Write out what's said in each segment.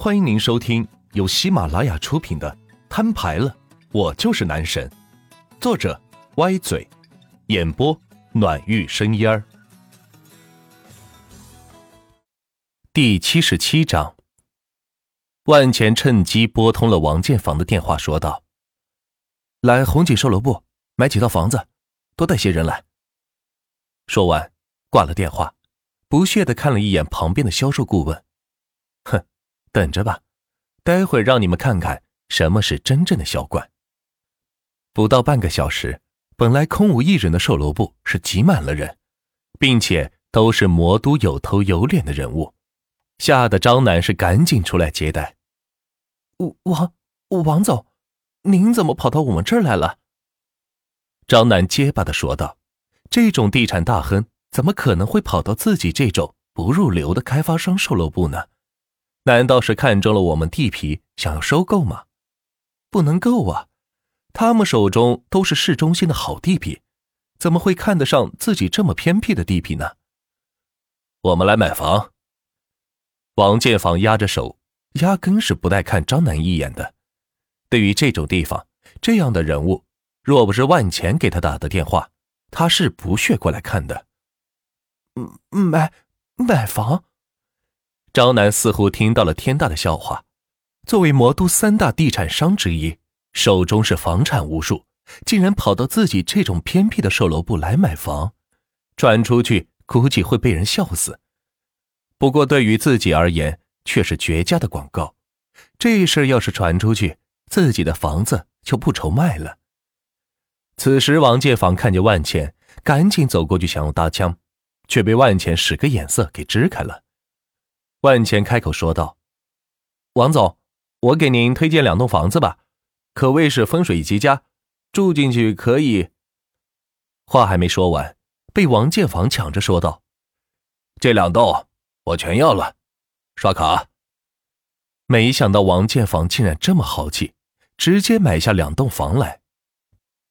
欢迎您收听由喜马拉雅出品的《摊牌了，我就是男神》，作者歪嘴，演播暖玉生烟儿。第七十七章，万钱趁机拨通了王建房的电话，说道：“来红景售楼部买几套房子，多带些人来。”说完，挂了电话，不屑的看了一眼旁边的销售顾问，等着吧，待会让你们看看什么是真正的销冠。不到半个小时，本来空无一人的售楼部是挤满了人，并且都是魔都有头有脸的人物，吓得张楠是赶紧出来接待。王王总，您怎么跑到我们这儿来了？张楠结巴的说道：“这种地产大亨怎么可能会跑到自己这种不入流的开发商售楼部呢？”难道是看中了我们地皮，想要收购吗？不能够啊！他们手中都是市中心的好地皮，怎么会看得上自己这么偏僻的地皮呢？我们来买房。王建房压着手，压根是不带看张楠一眼的。对于这种地方，这样的人物，若不是万钱给他打的电话，他是不屑过来看的。买买房。张楠似乎听到了天大的笑话。作为魔都三大地产商之一，手中是房产无数，竟然跑到自己这种偏僻的售楼部来买房，传出去估计会被人笑死。不过对于自己而言，却是绝佳的广告。这事要是传出去，自己的房子就不愁卖了。此时，王建房看见万钱，赶紧走过去想要搭腔，却被万钱使个眼色给支开了。万钱开口说道：“王总，我给您推荐两栋房子吧，可谓是风水极佳，住进去可以。”话还没说完，被王建房抢着说道：“这两栋我全要了，刷卡。”没想到王建房竟然这么豪气，直接买下两栋房来。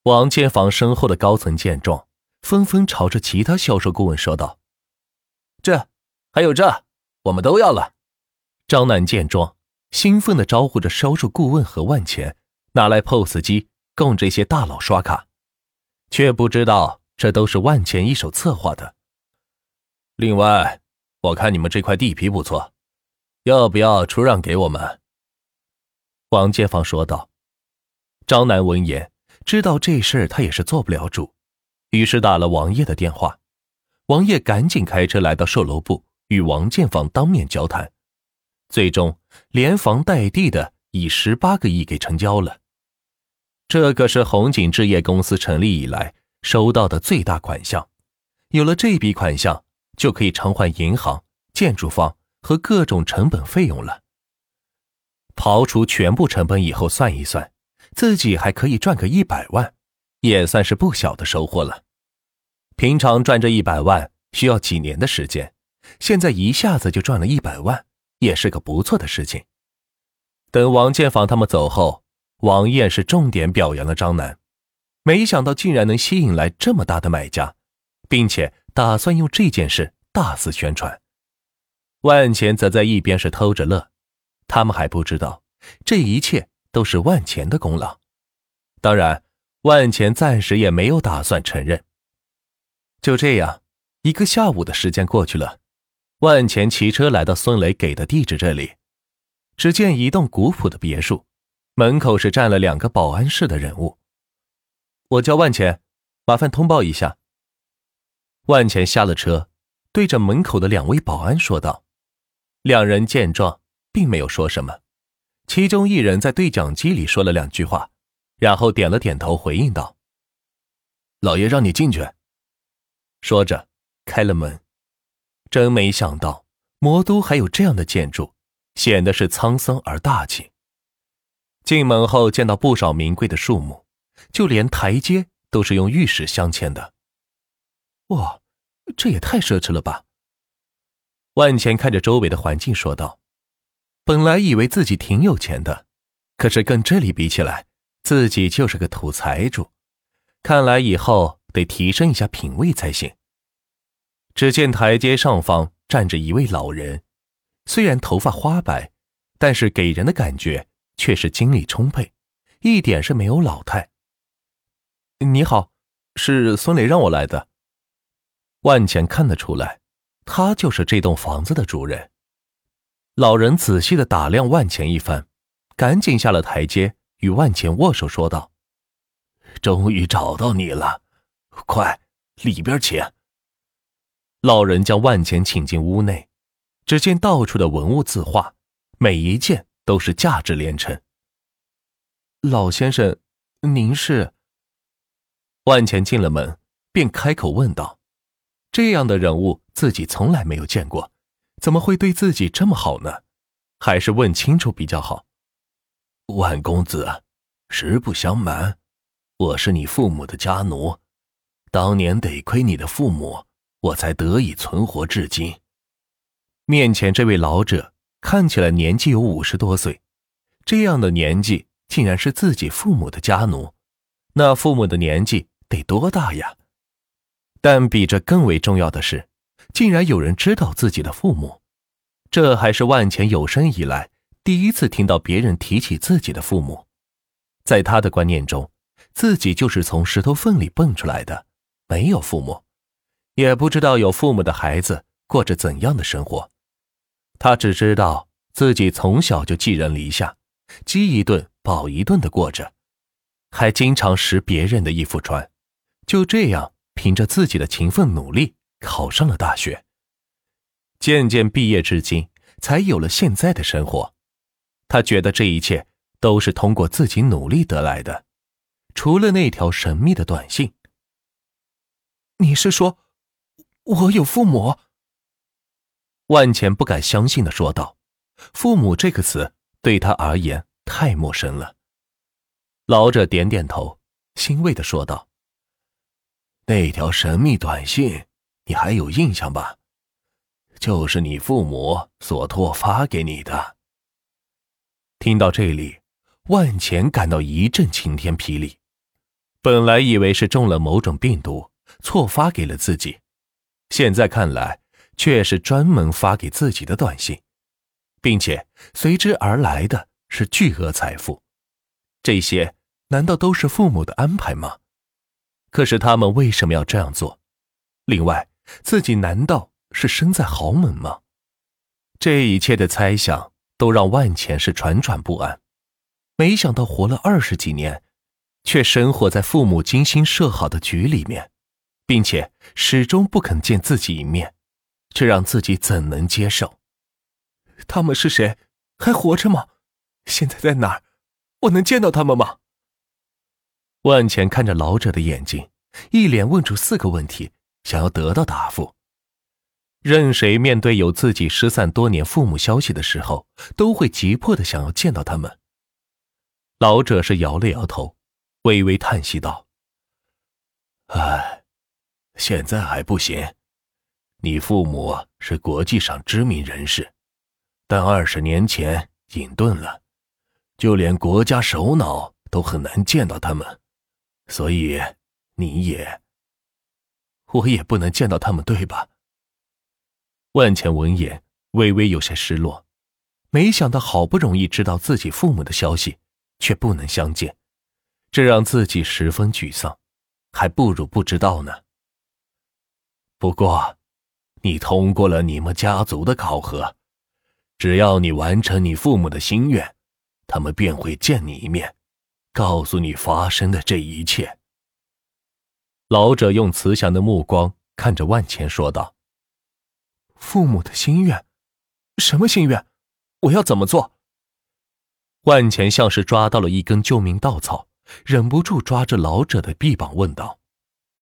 王建房身后的高层见状，纷纷朝着其他销售顾问说道：“这，还有这。”我们都要了。张楠见状，兴奋的招呼着销售顾问和万钱，拿来 POS 机供这些大佬刷卡，却不知道这都是万钱一手策划的。另外，我看你们这块地皮不错，要不要出让给我们？王建芳说道。张楠闻言，知道这事他也是做不了主，于是打了王爷的电话。王爷赶紧开车来到售楼部。与王建房当面交谈，最终连房带地的以十八个亿给成交了。这可是红景置业公司成立以来收到的最大款项。有了这笔款项，就可以偿还银行、建筑方和各种成本费用了。刨除全部成本以后算一算，自己还可以赚个一百万，也算是不小的收获了。平常赚这一百万需要几年的时间。现在一下子就赚了一百万，也是个不错的事情。等王建房他们走后，王燕是重点表扬了张楠，没想到竟然能吸引来这么大的买家，并且打算用这件事大肆宣传。万钱则在一边是偷着乐，他们还不知道这一切都是万钱的功劳。当然，万钱暂时也没有打算承认。就这样，一个下午的时间过去了。万钱骑车来到孙雷给的地址这里，只见一栋古朴的别墅，门口是站了两个保安室的人物。我叫万钱，麻烦通报一下。万钱下了车，对着门口的两位保安说道。两人见状，并没有说什么，其中一人在对讲机里说了两句话，然后点了点头回应道：“老爷让你进去。”说着，开了门。真没想到，魔都还有这样的建筑，显得是沧桑而大气。进门后见到不少名贵的树木，就连台阶都是用玉石镶嵌的。哇，这也太奢侈了吧！万钱看着周围的环境说道：“本来以为自己挺有钱的，可是跟这里比起来，自己就是个土财主。看来以后得提升一下品味才行。”只见台阶上方站着一位老人，虽然头发花白，但是给人的感觉却是精力充沛，一点是没有老态。你好，是孙磊让我来的。万钱看得出来，他就是这栋房子的主人。老人仔细的打量万钱一番，赶紧下了台阶，与万钱握手说道：“终于找到你了，快里边请。”老人将万钱请进屋内，只见到处的文物字画，每一件都是价值连城。老先生，您是？万钱进了门，便开口问道：“这样的人物自己从来没有见过。”怎么会对自己这么好呢？还是问清楚比较好。万公子，实不相瞒，我是你父母的家奴，当年得亏你的父母，我才得以存活至今。面前这位老者看起来年纪有五十多岁，这样的年纪竟然是自己父母的家奴，那父母的年纪得多大呀？但比这更为重要的是。竟然有人知道自己的父母，这还是万钱有生以来第一次听到别人提起自己的父母。在他的观念中，自己就是从石头缝里蹦出来的，没有父母，也不知道有父母的孩子过着怎样的生活。他只知道自己从小就寄人篱下，饥一顿饱一顿的过着，还经常拾别人的衣服穿，就这样凭着自己的勤奋努力。考上了大学，渐渐毕业至今，才有了现在的生活。他觉得这一切都是通过自己努力得来的，除了那条神秘的短信。你是说，我有父母？万钱不敢相信的说道：“父母这个词对他而言太陌生了。”老者点点头，欣慰的说道：“那条神秘短信。”你还有印象吧？就是你父母所托发给你的。听到这里，万钱感到一阵晴天霹雳。本来以为是中了某种病毒，错发给了自己，现在看来却是专门发给自己的短信，并且随之而来的是巨额财富。这些难道都是父母的安排吗？可是他们为什么要这样做？另外。自己难道是生在豪门吗？这一切的猜想都让万钱是惴惴不安。没想到活了二十几年，却生活在父母精心设好的局里面，并且始终不肯见自己一面，这让自己怎能接受？他们是谁？还活着吗？现在在哪儿？我能见到他们吗？万钱看着老者的眼睛，一连问出四个问题。想要得到答复，任谁面对有自己失散多年父母消息的时候，都会急迫的想要见到他们。老者是摇了摇头，微微叹息道：“唉，现在还不行。你父母是国际上知名人士，但二十年前隐遁了，就连国家首脑都很难见到他们，所以你也……”我也不能见到他们，对吧？万钱闻言，微微有些失落。没想到好不容易知道自己父母的消息，却不能相见，这让自己十分沮丧。还不如不知道呢。不过，你通过了你们家族的考核，只要你完成你父母的心愿，他们便会见你一面，告诉你发生的这一切。老者用慈祥的目光看着万钱，说道：“父母的心愿，什么心愿？我要怎么做？”万钱像是抓到了一根救命稻草，忍不住抓着老者的臂膀问道。